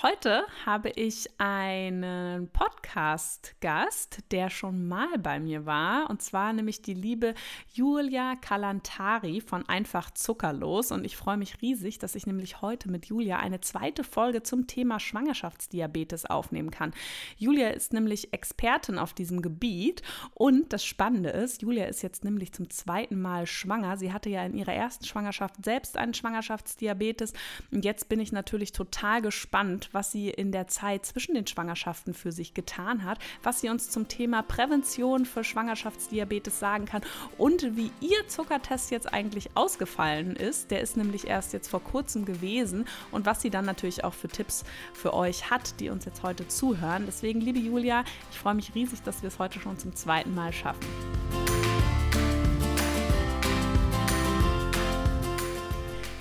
Heute habe ich einen Podcast-Gast, der schon mal bei mir war, und zwar nämlich die liebe Julia Kalantari von Einfach Zuckerlos. Und ich freue mich riesig, dass ich nämlich heute mit Julia eine zweite Folge zum Thema Schwangerschaftsdiabetes aufnehmen kann. Julia ist nämlich Expertin auf diesem Gebiet und das Spannende ist, Julia ist jetzt nämlich zum zweiten Mal schwanger. Sie hatte ja in ihrer ersten Schwangerschaft selbst einen Schwangerschaftsdiabetes und jetzt bin ich natürlich total gespannt, was sie in der Zeit zwischen den Schwangerschaften für sich getan hat, was sie uns zum Thema Prävention für Schwangerschaftsdiabetes sagen kann und wie ihr Zuckertest jetzt eigentlich ausgefallen ist. Der ist nämlich erst jetzt vor kurzem gewesen und was sie dann natürlich auch für Tipps für euch hat, die uns jetzt heute zuhören. Deswegen, liebe Julia, ich freue mich riesig, dass wir es heute schon zum zweiten Mal schaffen.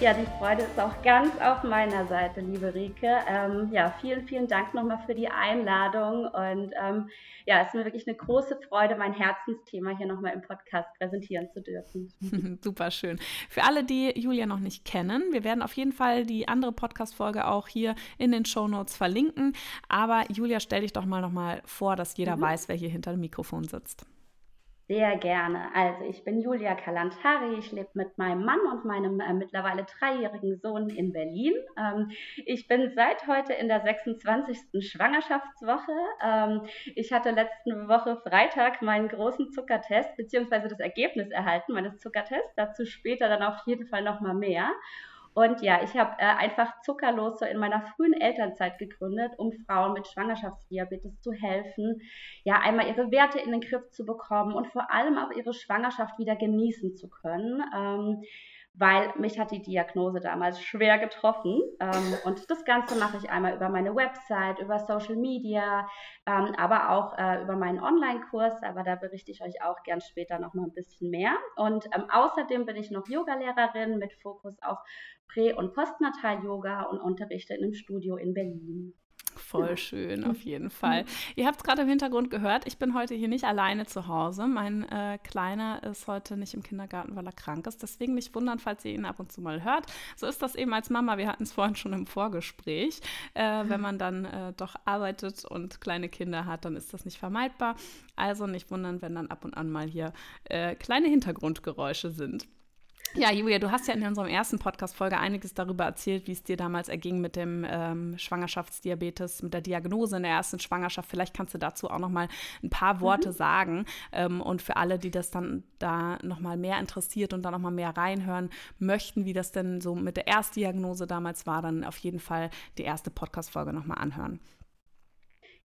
Ja, die Freude ist auch ganz auf meiner Seite, liebe Rike. Ähm, ja, vielen, vielen Dank nochmal für die Einladung. Und ähm, ja, es ist mir wirklich eine große Freude, mein Herzensthema hier nochmal im Podcast präsentieren zu dürfen. Super schön. Für alle, die Julia noch nicht kennen, wir werden auf jeden Fall die andere Podcast-Folge auch hier in den Show Notes verlinken. Aber Julia, stell dich doch mal nochmal vor, dass jeder mhm. weiß, wer hier hinter dem Mikrofon sitzt. Sehr gerne. Also ich bin Julia Kalantari. Ich lebe mit meinem Mann und meinem äh, mittlerweile dreijährigen Sohn in Berlin. Ähm, ich bin seit heute in der 26. Schwangerschaftswoche. Ähm, ich hatte letzte Woche Freitag meinen großen Zuckertest beziehungsweise das Ergebnis erhalten meines Zuckertests. Dazu später dann auf jeden Fall noch mal mehr. Und ja, ich habe äh, einfach zuckerlos so in meiner frühen Elternzeit gegründet, um Frauen mit Schwangerschaftsdiabetes zu helfen, ja, einmal ihre Werte in den Griff zu bekommen und vor allem auch ihre Schwangerschaft wieder genießen zu können. Ähm, weil mich hat die Diagnose damals schwer getroffen. Ähm, und das Ganze mache ich einmal über meine Website, über Social Media, ähm, aber auch äh, über meinen Online-Kurs. Aber da berichte ich euch auch gern später noch mal ein bisschen mehr. Und ähm, außerdem bin ich noch Yogalehrerin mit Fokus auf Prä- und Postnatal-Yoga und unterrichte in einem Studio in Berlin. Voll schön, auf jeden Fall. Ihr habt es gerade im Hintergrund gehört, ich bin heute hier nicht alleine zu Hause. Mein äh, Kleiner ist heute nicht im Kindergarten, weil er krank ist. Deswegen nicht wundern, falls ihr ihn ab und zu mal hört. So ist das eben als Mama. Wir hatten es vorhin schon im Vorgespräch. Äh, wenn man dann äh, doch arbeitet und kleine Kinder hat, dann ist das nicht vermeidbar. Also nicht wundern, wenn dann ab und an mal hier äh, kleine Hintergrundgeräusche sind. Ja, Julia, du hast ja in unserem ersten Podcast-Folge einiges darüber erzählt, wie es dir damals erging mit dem ähm, Schwangerschaftsdiabetes, mit der Diagnose in der ersten Schwangerschaft. Vielleicht kannst du dazu auch noch mal ein paar Worte mhm. sagen. Ähm, und für alle, die das dann da noch mal mehr interessiert und da noch mal mehr reinhören möchten, wie das denn so mit der Erstdiagnose damals war, dann auf jeden Fall die erste Podcast-Folge noch mal anhören.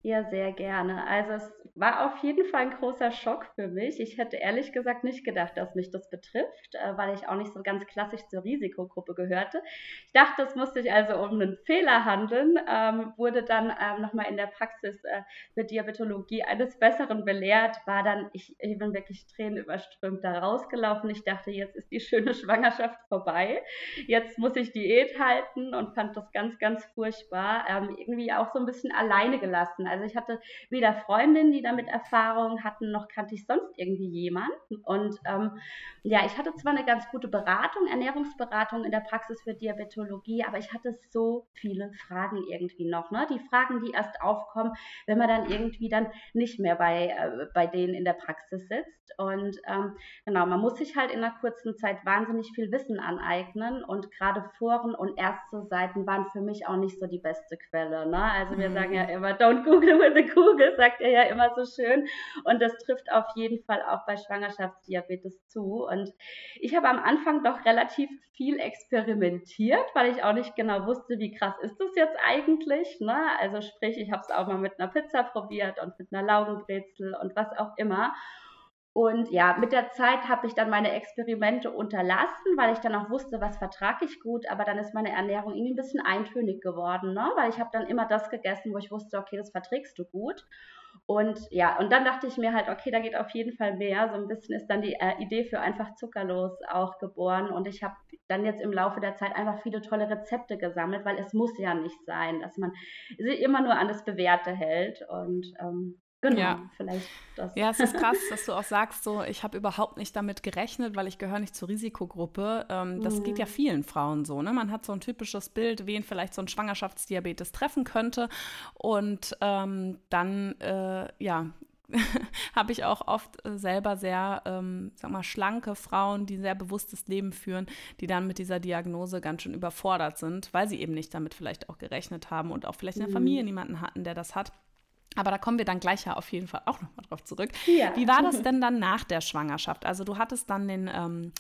Ja, sehr gerne. Also es war auf jeden Fall ein großer Schock für mich. Ich hätte ehrlich gesagt nicht gedacht, dass mich das betrifft, äh, weil ich auch nicht so ganz klassisch zur Risikogruppe gehörte. Ich dachte, es musste sich also um einen Fehler handeln, ähm, wurde dann ähm, nochmal in der Praxis äh, für Diabetologie eines Besseren belehrt, war dann, ich, ich bin wirklich tränenüberströmt da rausgelaufen. Ich dachte, jetzt ist die schöne Schwangerschaft vorbei. Jetzt muss ich Diät halten und fand das ganz, ganz furchtbar. Ähm, irgendwie auch so ein bisschen alleine gelassen also ich hatte weder Freundinnen, die damit Erfahrung hatten, noch kannte ich sonst irgendwie jemanden. Und ähm, ja, ich hatte zwar eine ganz gute Beratung, Ernährungsberatung in der Praxis für Diabetologie, aber ich hatte so viele Fragen irgendwie noch. Ne? Die Fragen, die erst aufkommen, wenn man dann irgendwie dann nicht mehr bei, äh, bei denen in der Praxis sitzt. Und ähm, genau, man muss sich halt in einer kurzen Zeit wahnsinnig viel Wissen aneignen. Und gerade Foren und erste Seiten waren für mich auch nicht so die beste Quelle. Ne? Also wir mhm. sagen ja immer, don't Google Google with a Google, sagt er ja immer so schön. Und das trifft auf jeden Fall auch bei Schwangerschaftsdiabetes zu. Und ich habe am Anfang doch relativ viel experimentiert, weil ich auch nicht genau wusste, wie krass ist das jetzt eigentlich. Ne? Also sprich, ich habe es auch mal mit einer Pizza probiert und mit einer Laugenbrezel und was auch immer. Und ja, mit der Zeit habe ich dann meine Experimente unterlassen, weil ich dann auch wusste, was vertrage ich gut. Aber dann ist meine Ernährung irgendwie ein bisschen eintönig geworden, ne? weil ich habe dann immer das gegessen, wo ich wusste, okay, das verträgst du gut. Und ja, und dann dachte ich mir halt, okay, da geht auf jeden Fall mehr. So ein bisschen ist dann die äh, Idee für einfach zuckerlos auch geboren. Und ich habe dann jetzt im Laufe der Zeit einfach viele tolle Rezepte gesammelt, weil es muss ja nicht sein, dass man sich immer nur an das Bewährte hält. Und ähm, Genau, ja. vielleicht das. Ja, es ist krass, dass du auch sagst, so, ich habe überhaupt nicht damit gerechnet, weil ich gehöre nicht zur Risikogruppe. Ähm, das mhm. geht ja mhm. vielen Frauen so. Ne? Man hat so ein typisches Bild, wen vielleicht so ein Schwangerschaftsdiabetes treffen könnte. Und ähm, dann, äh, ja, habe ich auch oft äh, selber sehr, ähm, sag mal, schlanke Frauen, die ein sehr bewusstes Leben führen, die dann mit dieser Diagnose ganz schön überfordert sind, weil sie eben nicht damit vielleicht auch gerechnet haben und auch vielleicht in der mhm. Familie niemanden hatten, der das hat. Aber da kommen wir dann gleich ja auf jeden Fall auch nochmal drauf zurück. Ja. Wie war das denn dann nach der Schwangerschaft? Also du hattest dann den ähm,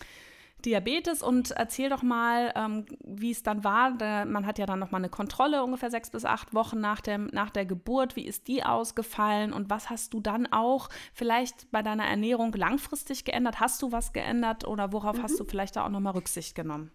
Diabetes und erzähl doch mal, ähm, wie es dann war. Da, man hat ja dann nochmal eine Kontrolle ungefähr sechs bis acht Wochen nach, dem, nach der Geburt. Wie ist die ausgefallen und was hast du dann auch vielleicht bei deiner Ernährung langfristig geändert? Hast du was geändert oder worauf mhm. hast du vielleicht da auch nochmal Rücksicht genommen?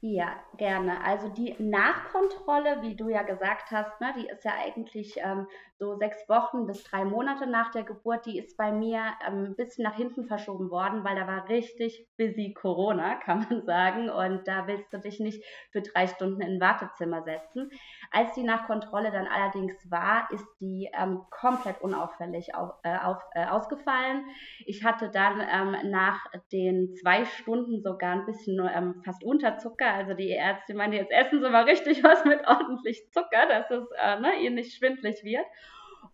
Ja, gerne. Also die Nachkontrolle, wie du ja gesagt hast, ne, die ist ja eigentlich ähm, so sechs Wochen bis drei Monate nach der Geburt, die ist bei mir ähm, ein bisschen nach hinten verschoben worden, weil da war richtig busy Corona, kann man sagen. Und da willst du dich nicht für drei Stunden in ein Wartezimmer setzen. Als die Nachkontrolle dann allerdings war, ist die ähm, komplett unauffällig auf, äh, auf, äh, ausgefallen. Ich hatte dann ähm, nach den zwei Stunden sogar ein bisschen ähm, fast Unterzucker. Also die Ärzte meinte, jetzt essen Sie mal richtig was mit ordentlich Zucker, dass es äh, ne, ihr nicht schwindlig wird.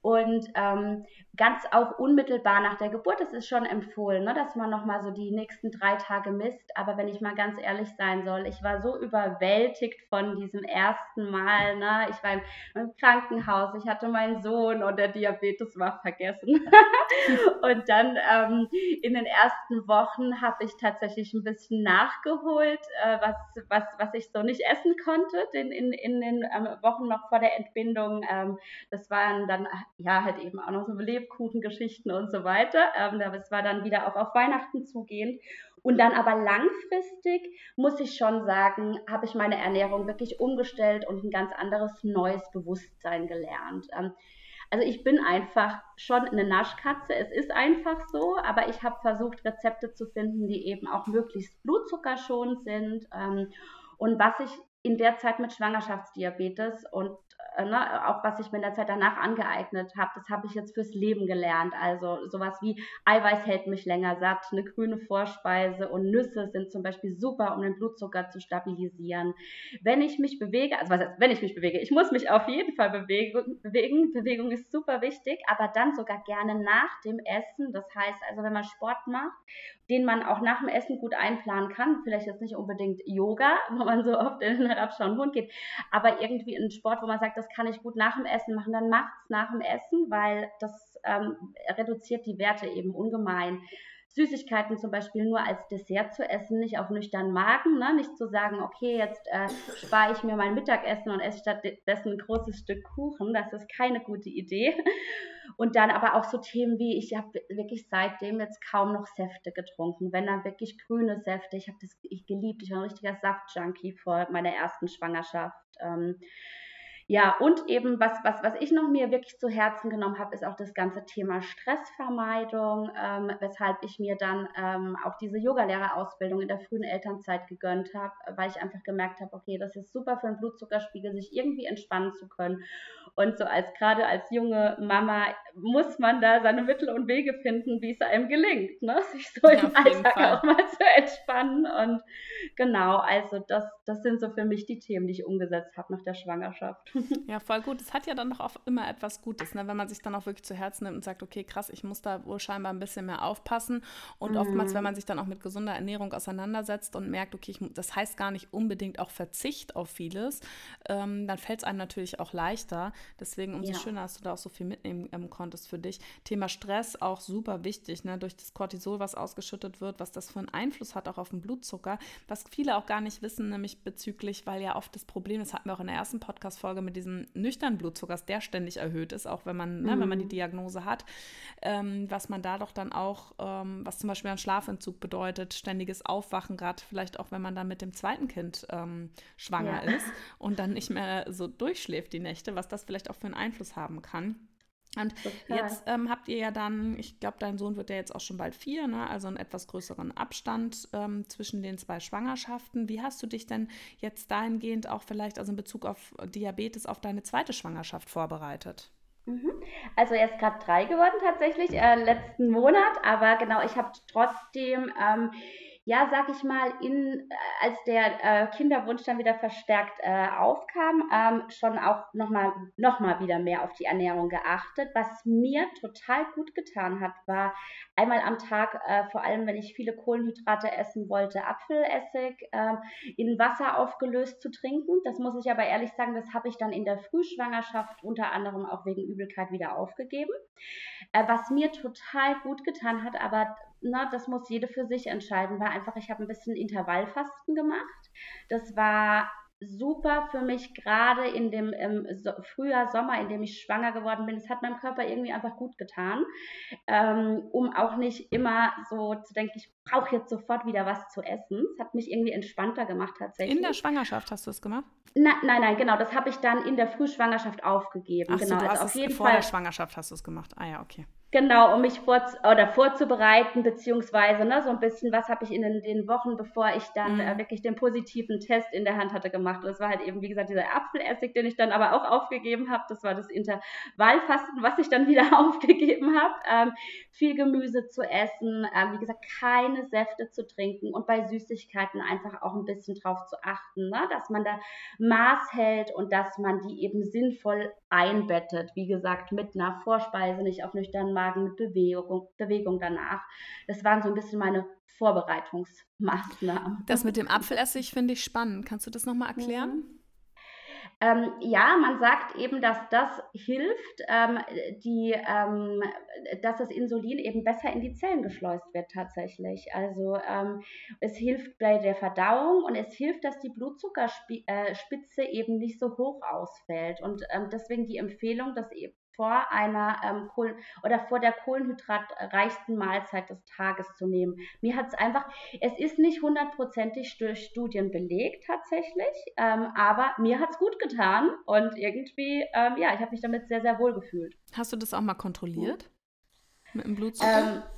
Und ähm, ganz auch unmittelbar nach der Geburt, das ist schon empfohlen, ne, dass man nochmal so die nächsten drei Tage misst. Aber wenn ich mal ganz ehrlich sein soll, ich war so überwältigt von diesem ersten Mal. Ne? Ich war im, im Krankenhaus, ich hatte meinen Sohn und der Diabetes war vergessen. und dann ähm, in den ersten Wochen habe ich tatsächlich ein bisschen nachgeholt, äh, was, was, was ich so nicht essen konnte in, in, in den ähm, Wochen noch vor der Entbindung. Ähm, das waren dann ja halt eben auch noch so Belebungen Lebkuchengeschichten und so weiter. Ähm, das war dann wieder auch auf Weihnachten zugehend. Und dann aber langfristig, muss ich schon sagen, habe ich meine Ernährung wirklich umgestellt und ein ganz anderes neues Bewusstsein gelernt. Ähm, also ich bin einfach schon eine Naschkatze. Es ist einfach so, aber ich habe versucht, Rezepte zu finden, die eben auch möglichst blutzuckerschonend sind. Ähm, und was ich in der Zeit mit Schwangerschaftsdiabetes und ne, auch was ich mir in der Zeit danach angeeignet habe, das habe ich jetzt fürs Leben gelernt. Also sowas wie Eiweiß hält mich länger satt, eine grüne Vorspeise und Nüsse sind zum Beispiel super, um den Blutzucker zu stabilisieren. Wenn ich mich bewege, also was heißt, wenn ich mich bewege, ich muss mich auf jeden Fall. Bewegen, Bewegung ist super wichtig, aber dann sogar gerne nach dem Essen. Das heißt also, wenn man Sport macht, den man auch nach dem Essen gut einplanen kann, vielleicht jetzt nicht unbedingt Yoga, wo man so oft in den herabschauenden Hund geht, aber irgendwie ein Sport, wo man sagt, das kann ich gut nach dem Essen machen, dann macht's nach dem Essen, weil das ähm, reduziert die Werte eben ungemein. Süßigkeiten zum Beispiel nur als Dessert zu essen, nicht auf nüchternen Magen, ne? nicht zu sagen, okay, jetzt äh, spare ich mir mein Mittagessen und esse stattdessen ein großes Stück Kuchen, das ist keine gute Idee. Und dann aber auch so Themen wie, ich habe wirklich seitdem jetzt kaum noch Säfte getrunken, wenn dann wirklich grüne Säfte, ich habe das ich geliebt, ich war ein richtiger Saftjunkie vor meiner ersten Schwangerschaft. Ähm, ja, und eben, was, was, was ich noch mir wirklich zu Herzen genommen habe, ist auch das ganze Thema Stressvermeidung, ähm, weshalb ich mir dann ähm, auch diese Yogalehrerausbildung in der frühen Elternzeit gegönnt habe, weil ich einfach gemerkt habe, okay, das ist super für den Blutzuckerspiegel, sich irgendwie entspannen zu können. Und so als gerade als junge Mama muss man da seine Mittel und Wege finden, wie es einem gelingt, ne? sich so ja, im Alltag auch mal zu entspannen. Und genau, also das, das sind so für mich die Themen, die ich umgesetzt habe nach der Schwangerschaft. Ja, voll gut. Es hat ja dann doch auch immer etwas Gutes, ne? wenn man sich dann auch wirklich zu Herzen nimmt und sagt, okay, krass, ich muss da wohl scheinbar ein bisschen mehr aufpassen. Und mhm. oftmals, wenn man sich dann auch mit gesunder Ernährung auseinandersetzt und merkt, okay, ich, das heißt gar nicht unbedingt auch Verzicht auf vieles, ähm, dann fällt es einem natürlich auch leichter. Deswegen umso ja. schöner, dass du da auch so viel mitnehmen ähm, konntest für dich. Thema Stress auch super wichtig, ne? durch das Cortisol, was ausgeschüttet wird, was das für einen Einfluss hat auch auf den Blutzucker, was viele auch gar nicht wissen, nämlich bezüglich, weil ja oft das Problem ist, hatten wir auch in der ersten Podcast-Folge mit diesem nüchternen Blutzuckers, der ständig erhöht ist, auch wenn man, mhm. ne, wenn man die mhm. Diagnose hat, ähm, was man da doch dann auch, ähm, was zum Beispiel ein Schlafentzug bedeutet, ständiges Aufwachen, gerade vielleicht auch, wenn man dann mit dem zweiten Kind ähm, schwanger ja. ist und dann nicht mehr so durchschläft die Nächte, was das vielleicht auch für einen Einfluss haben kann. Und Total. jetzt ähm, habt ihr ja dann, ich glaube, dein Sohn wird ja jetzt auch schon bald vier, ne? also einen etwas größeren Abstand ähm, zwischen den zwei Schwangerschaften. Wie hast du dich denn jetzt dahingehend auch vielleicht, also in Bezug auf Diabetes, auf deine zweite Schwangerschaft vorbereitet? Mhm. Also er ist gerade drei geworden tatsächlich, äh, letzten Monat, aber genau, ich habe trotzdem ähm, ja, sag ich mal, in, äh, als der äh, Kinderwunsch dann wieder verstärkt äh, aufkam, ähm, schon auch nochmal noch mal wieder mehr auf die Ernährung geachtet. Was mir total gut getan hat, war einmal am Tag, äh, vor allem wenn ich viele Kohlenhydrate essen wollte, Apfelessig ähm, in Wasser aufgelöst zu trinken. Das muss ich aber ehrlich sagen, das habe ich dann in der Frühschwangerschaft unter anderem auch wegen Übelkeit wieder aufgegeben. Äh, was mir total gut getan hat, aber na, das muss jede für sich entscheiden, war einfach, ich habe ein bisschen Intervallfasten gemacht. Das war super für mich, gerade in dem ähm, so, Frühjahr, Sommer, in dem ich schwanger geworden bin. Es hat meinem Körper irgendwie einfach gut getan, ähm, um auch nicht immer so zu denken, ich brauche jetzt sofort wieder was zu essen. Es hat mich irgendwie entspannter gemacht tatsächlich. In der Schwangerschaft hast du es gemacht? Na, nein, nein, genau. Das habe ich dann in der Frühschwangerschaft aufgegeben. Ach genau. du also hast auf jeden vor Fall, der Schwangerschaft hast du es gemacht. Ah ja, okay. Genau, um mich vor, oder vorzubereiten, beziehungsweise ne, so ein bisschen, was habe ich in den, den, Wochen, bevor ich dann mhm. äh, wirklich den positiven Test in der Hand hatte, gemacht. Und das war halt eben, wie gesagt, dieser Apfelessig, den ich dann aber auch aufgegeben habe. Das war das Intervallfasten, was ich dann wieder aufgegeben habe. Ähm, viel Gemüse zu essen, ähm, wie gesagt, keine Säfte zu trinken und bei Süßigkeiten einfach auch ein bisschen drauf zu achten, ne, dass man da Maß hält und dass man die eben sinnvoll einbettet. Wie gesagt, mit einer Vorspeise, nicht auf nüchternen Magen Magen mit Bewegung, Bewegung danach. Das waren so ein bisschen meine Vorbereitungsmaßnahmen. Das mit dem Apfelessig finde ich spannend. Kannst du das nochmal erklären? Mhm. Ähm, ja, man sagt eben, dass das hilft, ähm, die, ähm, dass das Insulin eben besser in die Zellen geschleust wird tatsächlich. Also ähm, es hilft bei der Verdauung und es hilft, dass die Blutzuckerspitze äh, eben nicht so hoch ausfällt. Und ähm, deswegen die Empfehlung, dass eben vor einer ähm, Kohlen oder vor der kohlenhydratreichsten Mahlzeit des Tages zu nehmen. Mir hat es einfach, es ist nicht hundertprozentig durch Studien belegt tatsächlich, ähm, aber mir hat es gut getan und irgendwie, ähm, ja, ich habe mich damit sehr, sehr wohl gefühlt. Hast du das auch mal kontrolliert? Mit dem Blutzucker?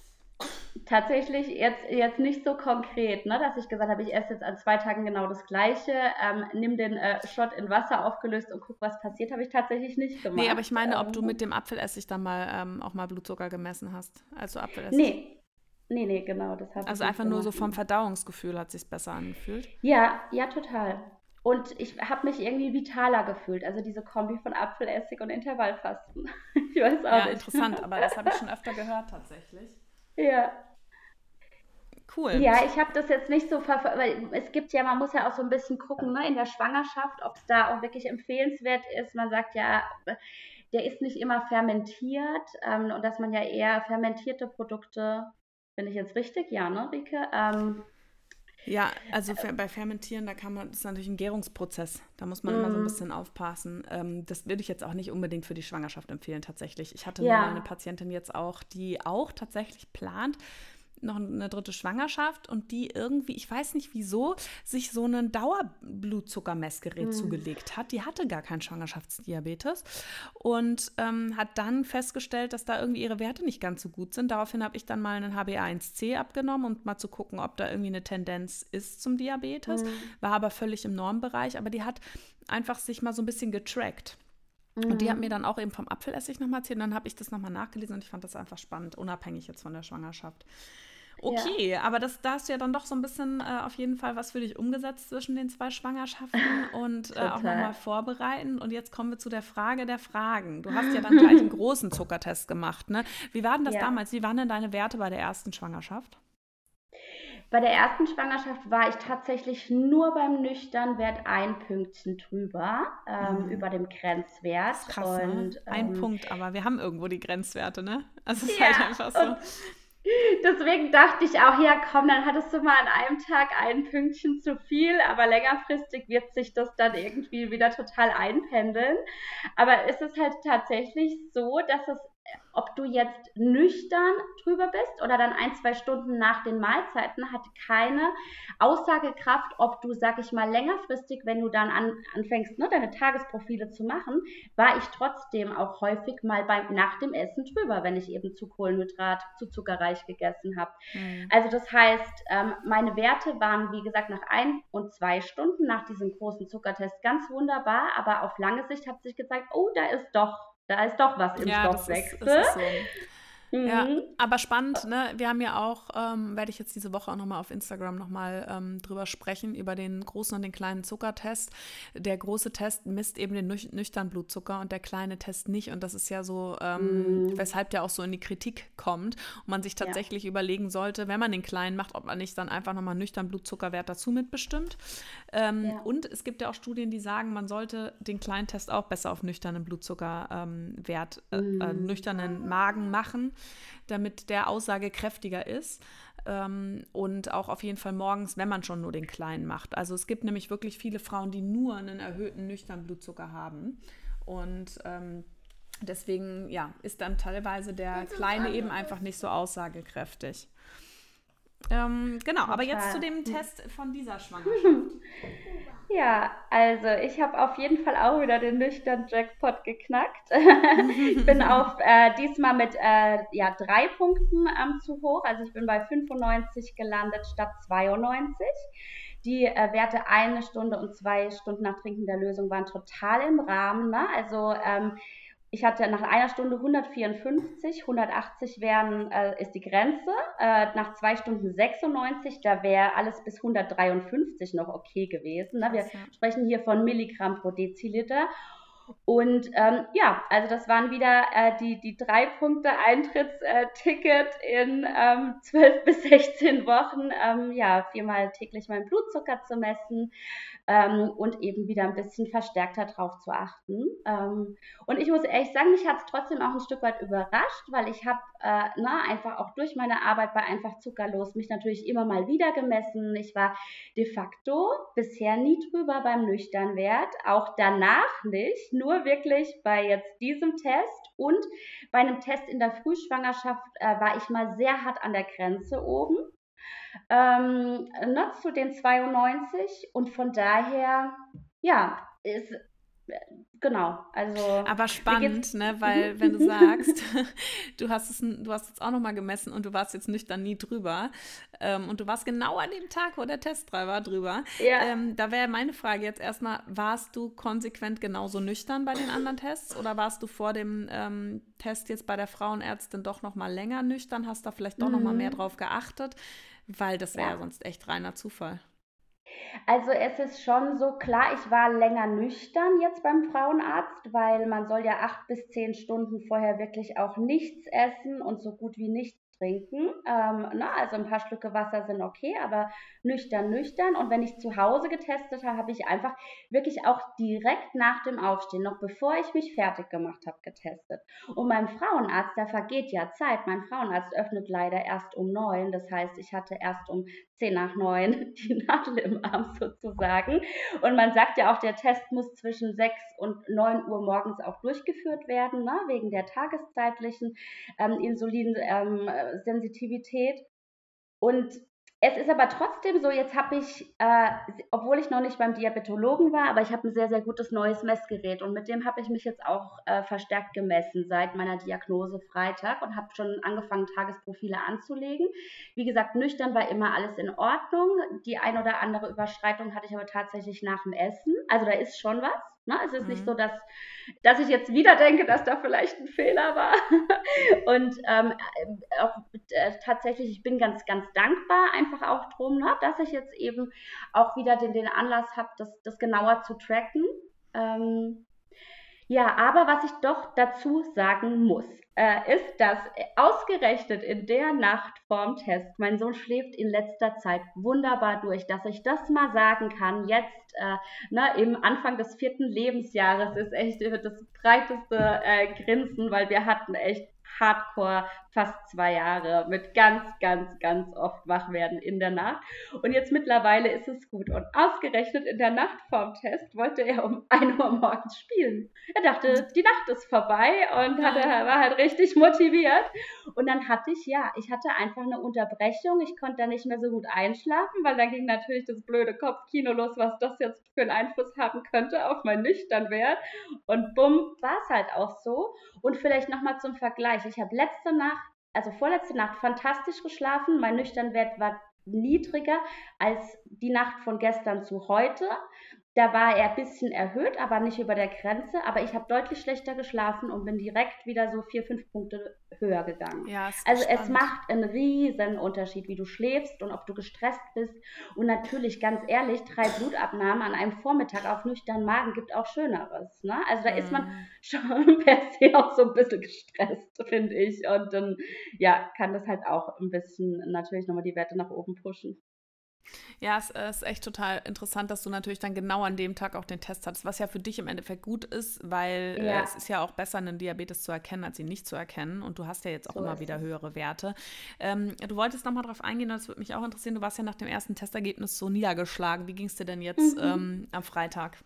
Ähm, tatsächlich jetzt, jetzt nicht so konkret, ne, dass ich gesagt habe, ich esse jetzt an zwei Tagen genau das Gleiche, ähm, nimm den äh, Shot in Wasser aufgelöst und guck, was passiert, habe ich tatsächlich nicht gemacht. Nee, aber ich meine, ob du ähm, mit dem Apfelessig dann mal ähm, auch mal Blutzucker gemessen hast. Also Apfelessig. Nee. Nee, nee, genau, das habe Also einfach nur so vom Verdauungsgefühl hat sich besser angefühlt. Ja, ja, total. Und ich habe mich irgendwie vitaler gefühlt. Also diese Kombi von Apfelessig und Intervallfasten. ich weiß auch ja, nicht. interessant, aber das habe ich schon öfter gehört tatsächlich. Ja. Cool. Ja, ich habe das jetzt nicht so verfolgt, weil es gibt ja, man muss ja auch so ein bisschen gucken, ne, in der Schwangerschaft, ob es da auch wirklich empfehlenswert ist. Man sagt ja, der ist nicht immer fermentiert ähm, und dass man ja eher fermentierte Produkte, bin ich jetzt richtig? Ja, ne, Rike? Ähm, ja, also bei Fermentieren, da kann man, das ist natürlich ein Gärungsprozess. Da muss man mm. immer so ein mhm. bisschen aufpassen. Ähm, das würde ich jetzt auch nicht unbedingt für die Schwangerschaft empfehlen, tatsächlich. Ich hatte ja. eine Patientin jetzt auch, die auch tatsächlich plant, noch eine dritte Schwangerschaft und die irgendwie, ich weiß nicht wieso, sich so ein Dauerblutzuckermessgerät mhm. zugelegt hat. Die hatte gar keinen Schwangerschaftsdiabetes und ähm, hat dann festgestellt, dass da irgendwie ihre Werte nicht ganz so gut sind. Daraufhin habe ich dann mal einen HbA1c abgenommen und mal zu gucken, ob da irgendwie eine Tendenz ist zum Diabetes. Mhm. War aber völlig im Normbereich, aber die hat einfach sich mal so ein bisschen getrackt. Und die hat mhm. mir dann auch eben vom Apfelessig nochmal erzählt. Und dann habe ich das nochmal nachgelesen und ich fand das einfach spannend, unabhängig jetzt von der Schwangerschaft. Okay, ja. aber das, da hast du ja dann doch so ein bisschen äh, auf jeden Fall was für dich umgesetzt zwischen den zwei Schwangerschaften und äh, auch nochmal vorbereiten. Und jetzt kommen wir zu der Frage der Fragen. Du hast ja dann gleich einen großen Zuckertest gemacht, ne? Wie war denn das ja. damals? Wie waren denn deine Werte bei der ersten Schwangerschaft? Bei der ersten Schwangerschaft war ich tatsächlich nur beim Nüchternwert ein Pünktchen drüber, ähm, mhm. über dem Grenzwert. Das ist krass, ne? und, ne? Ein ähm, Punkt, aber wir haben irgendwo die Grenzwerte, ne? Also es ist ja, halt einfach so. Deswegen dachte ich auch, ja komm, dann hattest du mal an einem Tag ein Pünktchen zu viel, aber längerfristig wird sich das dann irgendwie wieder total einpendeln. Aber es ist halt tatsächlich so, dass es ob du jetzt nüchtern drüber bist oder dann ein, zwei Stunden nach den Mahlzeiten, hat keine Aussagekraft, ob du, sag ich mal, längerfristig, wenn du dann an, anfängst, ne, deine Tagesprofile zu machen, war ich trotzdem auch häufig mal beim, nach dem Essen drüber, wenn ich eben zu Kohlenhydrat, zu zuckerreich gegessen habe. Mhm. Also das heißt, ähm, meine Werte waren, wie gesagt, nach ein und zwei Stunden nach diesem großen Zuckertest ganz wunderbar, aber auf lange Sicht hat sich gezeigt, oh, da ist doch da ist doch was im ja, Stoffwechsel. Das ist, das ist so. Mhm. Ja, aber spannend, ne? Wir haben ja auch, ähm, werde ich jetzt diese Woche auch nochmal auf Instagram nochmal ähm, drüber sprechen, über den großen und den kleinen Zuckertest. Der große Test misst eben den nüch nüchternen Blutzucker und der kleine Test nicht. Und das ist ja so, ähm, mhm. weshalb der auch so in die Kritik kommt und man sich tatsächlich ja. überlegen sollte, wenn man den kleinen macht, ob man nicht dann einfach nochmal nüchtern Blutzuckerwert dazu mitbestimmt. Ähm, ja. Und es gibt ja auch Studien, die sagen, man sollte den kleinen Test auch besser auf nüchternen Blutzuckerwert, äh, äh, mhm. nüchternen Magen machen damit der aussagekräftiger ist. Ähm, und auch auf jeden Fall morgens, wenn man schon nur den kleinen macht. Also es gibt nämlich wirklich viele Frauen, die nur einen erhöhten nüchternen Blutzucker haben. Und ähm, deswegen ja, ist dann teilweise der kleine eben einfach nicht so aussagekräftig. Ähm, genau, aber jetzt zu dem Test von dieser Schwangerschaft. Ja, also ich habe auf jeden Fall auch wieder den nüchtern Jackpot geknackt. ich bin auf äh, diesmal mit äh, ja, drei Punkten ähm, zu hoch. Also ich bin bei 95 gelandet statt 92. Die äh, Werte eine Stunde und zwei Stunden nach Trinken der Lösung waren total im Rahmen. Ne? Also ähm, ich hatte nach einer Stunde 154, 180 wären, äh, ist die Grenze. Äh, nach zwei Stunden 96, da wäre alles bis 153 noch okay gewesen. Ne? Wir ja. sprechen hier von Milligramm pro Deziliter. Und ähm, ja, also das waren wieder äh, die, die drei Punkte Eintrittsticket in ähm, 12 bis 16 Wochen, ähm, ja, viermal täglich meinen Blutzucker zu messen, ähm, und eben wieder ein bisschen verstärkter drauf zu achten. Ähm, und ich muss ehrlich sagen, mich hat es trotzdem auch ein Stück weit überrascht, weil ich habe äh, na, einfach auch durch meine Arbeit bei Einfach Zuckerlos mich natürlich immer mal wieder gemessen. Ich war de facto bisher nie drüber beim Nüchternwert, auch danach nicht, nur wirklich bei jetzt diesem Test und bei einem Test in der Frühschwangerschaft äh, war ich mal sehr hart an der Grenze oben ähm, ne, zu den 92 und von daher, ja, ist genau, also. Aber spannend, ne, weil wenn du sagst, du hast es, du hast es auch nochmal gemessen und du warst jetzt nüchtern nie drüber ähm, und du warst genau an dem Tag, wo der Test dran war, drüber. Ja. Ähm, da wäre meine Frage jetzt erstmal, warst du konsequent genauso nüchtern bei den anderen Tests oder warst du vor dem ähm, Test jetzt bei der Frauenärztin doch nochmal länger nüchtern, hast da vielleicht doch mhm. nochmal mehr drauf geachtet? Weil das wäre ja. sonst echt reiner Zufall. Also es ist schon so klar, ich war länger nüchtern jetzt beim Frauenarzt, weil man soll ja acht bis zehn Stunden vorher wirklich auch nichts essen und so gut wie nichts trinken. Ähm, na, also ein paar Schlücke Wasser sind okay, aber nüchtern, nüchtern. Und wenn ich zu Hause getestet habe, habe ich einfach wirklich auch direkt nach dem Aufstehen, noch bevor ich mich fertig gemacht habe, getestet. Und beim Frauenarzt, da vergeht ja Zeit. Mein Frauenarzt öffnet leider erst um neun. Das heißt, ich hatte erst um zehn nach neun die Nadel im Arm sozusagen. Und man sagt ja auch, der Test muss zwischen sechs und neun Uhr morgens auch durchgeführt werden, ne, wegen der tageszeitlichen ähm, Insulin. Ähm, Sensitivität. Und es ist aber trotzdem so, jetzt habe ich, äh, obwohl ich noch nicht beim Diabetologen war, aber ich habe ein sehr, sehr gutes neues Messgerät und mit dem habe ich mich jetzt auch äh, verstärkt gemessen seit meiner Diagnose Freitag und habe schon angefangen, Tagesprofile anzulegen. Wie gesagt, nüchtern war immer alles in Ordnung. Die ein oder andere Überschreitung hatte ich aber tatsächlich nach dem Essen. Also da ist schon was. Ne? Es ist mhm. nicht so, dass, dass ich jetzt wieder denke, dass da vielleicht ein Fehler war. Und ähm, auch äh, tatsächlich, ich bin ganz, ganz dankbar einfach auch drum, ne? dass ich jetzt eben auch wieder den, den Anlass habe, das, das genauer zu tracken. Ähm, Ja, aber was ich doch dazu sagen muss, äh, ist, dass ausgerechnet in der Nacht vorm Test, mein Sohn schläft in letzter Zeit wunderbar durch, dass ich das mal sagen kann, jetzt äh, ne, im Anfang des vierten Lebensjahres ist echt das breiteste äh, Grinsen, weil wir hatten echt Hardcore fast zwei Jahre mit ganz, ganz, ganz oft wach werden in der Nacht. Und jetzt mittlerweile ist es gut. Und ausgerechnet in der Nacht vorm Test wollte er um 1 Uhr morgens spielen. Er dachte, die Nacht ist vorbei und hatte, war halt richtig motiviert. Und dann hatte ich, ja, ich hatte einfach eine Unterbrechung. Ich konnte da nicht mehr so gut einschlafen, weil dann ging natürlich das blöde Kopfkino los, was das jetzt für einen Einfluss haben könnte auf mein Nüchternwert. Und bumm, war es halt auch so. Und vielleicht nochmal zum Vergleich. Ich habe letzte Nacht also vorletzte Nacht fantastisch geschlafen. Mein Nüchternwert war niedriger als die Nacht von gestern zu heute. Da war er ein bisschen erhöht, aber nicht über der Grenze. Aber ich habe deutlich schlechter geschlafen und bin direkt wieder so vier, fünf Punkte höher gegangen. Ja, also spannend. es macht einen riesen Unterschied, wie du schläfst und ob du gestresst bist. Und natürlich, ganz ehrlich, drei Blutabnahmen an einem Vormittag auf nüchternen Magen gibt auch Schöneres. Ne? Also da mhm. ist man mhm. schon per se auch so ein bisschen gestresst, finde ich. Und dann, ja, kann das halt auch ein bisschen natürlich nochmal die Werte nach oben pushen. Ja, es ist echt total interessant, dass du natürlich dann genau an dem Tag auch den Test hattest, was ja für dich im Endeffekt gut ist, weil äh, ja. äh, es ist ja auch besser, einen Diabetes zu erkennen, als ihn nicht zu erkennen. Und du hast ja jetzt auch so immer wieder höhere Werte. Ähm, du wolltest nochmal drauf eingehen, das würde mich auch interessieren. Du warst ja nach dem ersten Testergebnis so niedergeschlagen. Wie ging es dir denn jetzt mhm. ähm, am Freitag?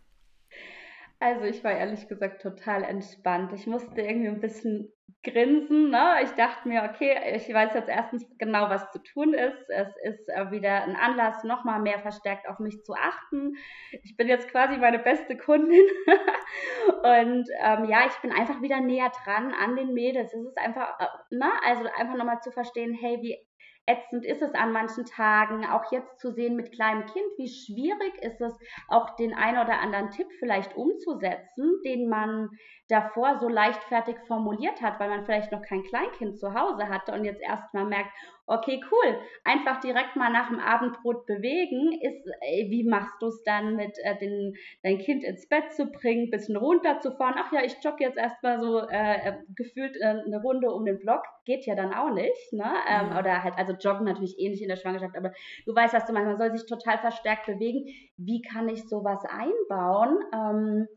Also ich war ehrlich gesagt total entspannt. Ich musste irgendwie ein bisschen grinsen. Ne? Ich dachte mir, okay, ich weiß jetzt erstens genau, was zu tun ist. Es ist äh, wieder ein Anlass, nochmal mehr verstärkt auf mich zu achten. Ich bin jetzt quasi meine beste Kundin. Und ähm, ja, ich bin einfach wieder näher dran an den Mädels. Es ist einfach, äh, ne? also einfach nochmal zu verstehen, hey, wie ätzend ist es an manchen Tagen, auch jetzt zu sehen mit kleinem Kind, wie schwierig ist es, auch den ein oder anderen Tipp vielleicht umzusetzen, den man davor so leichtfertig formuliert hat, weil man vielleicht noch kein Kleinkind zu Hause hatte und jetzt erstmal merkt, okay, cool, einfach direkt mal nach dem Abendbrot bewegen, ist, wie machst du es dann mit äh, den, dein Kind ins Bett zu bringen, bisschen runterzufahren, ach ja, ich jogge jetzt erstmal so äh, äh, gefühlt äh, eine Runde um den Block, geht ja dann auch nicht, ne? Ähm, mhm. Oder halt, also joggen natürlich ähnlich in der Schwangerschaft, aber du weißt, dass du manchmal soll sich total verstärkt bewegen. Wie kann ich sowas einbauen? Ähm,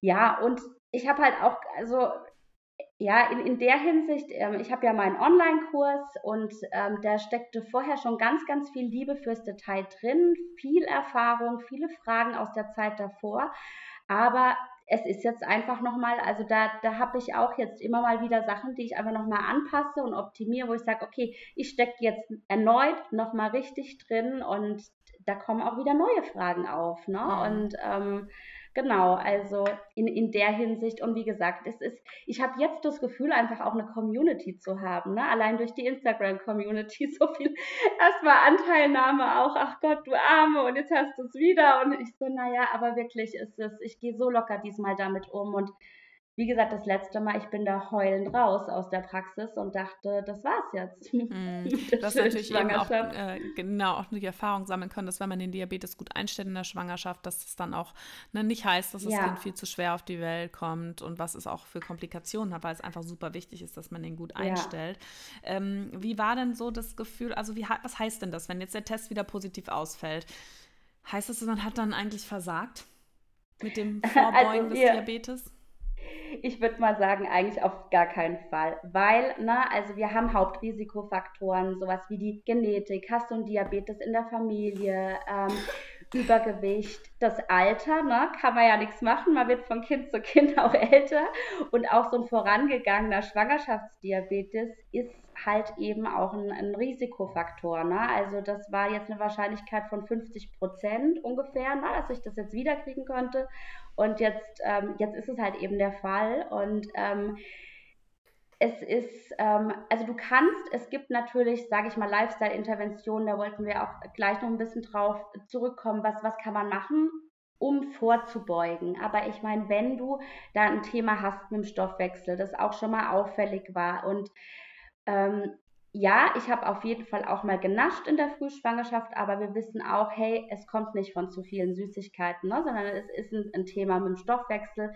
ja, und ich habe halt auch, also ja, in, in der Hinsicht, ähm, ich habe ja meinen Online-Kurs und ähm, da steckte vorher schon ganz, ganz viel Liebe fürs Detail drin, viel Erfahrung, viele Fragen aus der Zeit davor. Aber es ist jetzt einfach nochmal, also da, da habe ich auch jetzt immer mal wieder Sachen, die ich einfach nochmal anpasse und optimiere, wo ich sage, okay, ich stecke jetzt erneut nochmal richtig drin und da kommen auch wieder neue Fragen auf. Ne? Mhm. Und ähm, Genau, also in, in der Hinsicht. Und wie gesagt, es ist, ich habe jetzt das Gefühl, einfach auch eine Community zu haben. Ne? Allein durch die Instagram-Community so viel erstmal Anteilnahme auch, ach Gott, du Arme, und jetzt hast du es wieder. Und ich so, naja, aber wirklich ist es, ich gehe so locker diesmal damit um und wie gesagt, das letzte Mal, ich bin da heulend raus aus der Praxis und dachte, das war's jetzt. Mm, du hast natürlich eben auch äh, genau auch die Erfahrung sammeln können, dass wenn man den Diabetes gut einstellt in der Schwangerschaft, dass es dann auch ne, nicht heißt, dass das ja. Kind viel zu schwer auf die Welt kommt und was es auch für Komplikationen hat, weil es einfach super wichtig ist, dass man den gut einstellt. Ja. Ähm, wie war denn so das Gefühl, also wie, was heißt denn das, wenn jetzt der Test wieder positiv ausfällt? Heißt das, man hat dann eigentlich versagt mit dem also Vorbeugen also, des Diabetes? Ich würde mal sagen, eigentlich auf gar keinen Fall. Weil, na, also wir haben Hauptrisikofaktoren, sowas wie die Genetik, hast du einen Diabetes in der Familie, ähm, Übergewicht, das Alter, ne, kann man ja nichts machen, man wird von Kind zu Kind auch älter und auch so ein vorangegangener Schwangerschaftsdiabetes ist halt eben auch ein, ein Risikofaktor. Ne? Also das war jetzt eine Wahrscheinlichkeit von 50 Prozent ungefähr, ne, dass ich das jetzt wiederkriegen konnte. Und jetzt, ähm, jetzt ist es halt eben der Fall. Und ähm, es ist, ähm, also du kannst, es gibt natürlich, sage ich mal, Lifestyle-Interventionen, da wollten wir auch gleich noch ein bisschen drauf zurückkommen, was, was kann man machen, um vorzubeugen. Aber ich meine, wenn du da ein Thema hast mit dem Stoffwechsel, das auch schon mal auffällig war und ähm, ja, ich habe auf jeden Fall auch mal genascht in der Frühschwangerschaft, aber wir wissen auch, hey, es kommt nicht von zu vielen Süßigkeiten, ne, sondern es ist ein, ein Thema mit dem Stoffwechsel.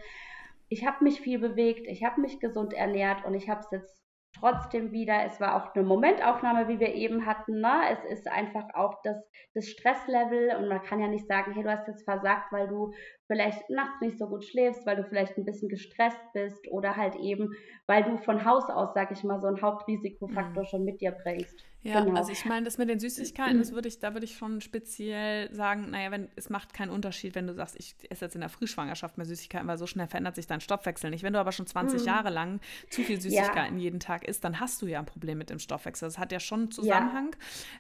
ich habe mich viel bewegt, ich habe mich gesund ernährt und ich habe es jetzt trotzdem wieder, es war auch eine Momentaufnahme, wie wir eben hatten. Ne? Es ist einfach auch das, das Stresslevel und man kann ja nicht sagen, hey, du hast jetzt versagt, weil du vielleicht nachts nicht so gut schläfst, weil du vielleicht ein bisschen gestresst bist oder halt eben, weil du von Haus aus, sag ich mal, so einen Hauptrisikofaktor mhm. schon mit dir bringst. Ja, genau. also ich meine, das mit den Süßigkeiten, das würde ich, da würde ich schon speziell sagen, naja, wenn, es macht keinen Unterschied, wenn du sagst, ich esse jetzt in der Frühschwangerschaft mehr Süßigkeiten, weil so schnell verändert sich dein Stoffwechsel nicht. Wenn du aber schon 20 mhm. Jahre lang zu viel Süßigkeiten ja. jeden Tag isst, dann hast du ja ein Problem mit dem Stoffwechsel. Das hat ja schon einen Zusammenhang.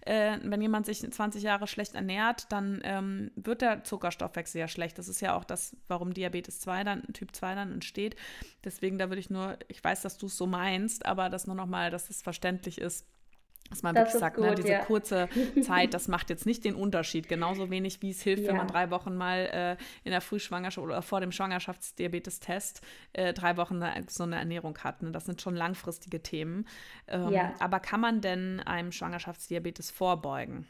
Ja. Äh, wenn jemand sich 20 Jahre schlecht ernährt, dann ähm, wird der Zuckerstoffwechsel ja schlecht. Das ist ja auch das, warum Diabetes 2 dann, Typ 2 dann entsteht. Deswegen, da würde ich nur, ich weiß, dass du es so meinst, aber das nur nochmal, dass es verständlich ist, dass man das wirklich sagt, ne, gut, ne, diese ja. kurze Zeit, das macht jetzt nicht den Unterschied. Genauso wenig, wie es hilft, ja. wenn man drei Wochen mal äh, in der Frühschwangerschaft oder vor dem Schwangerschaftsdiabetes-Test äh, drei Wochen so eine Ernährung hat. Ne? Das sind schon langfristige Themen. Ähm, ja. Aber kann man denn einem Schwangerschaftsdiabetes vorbeugen?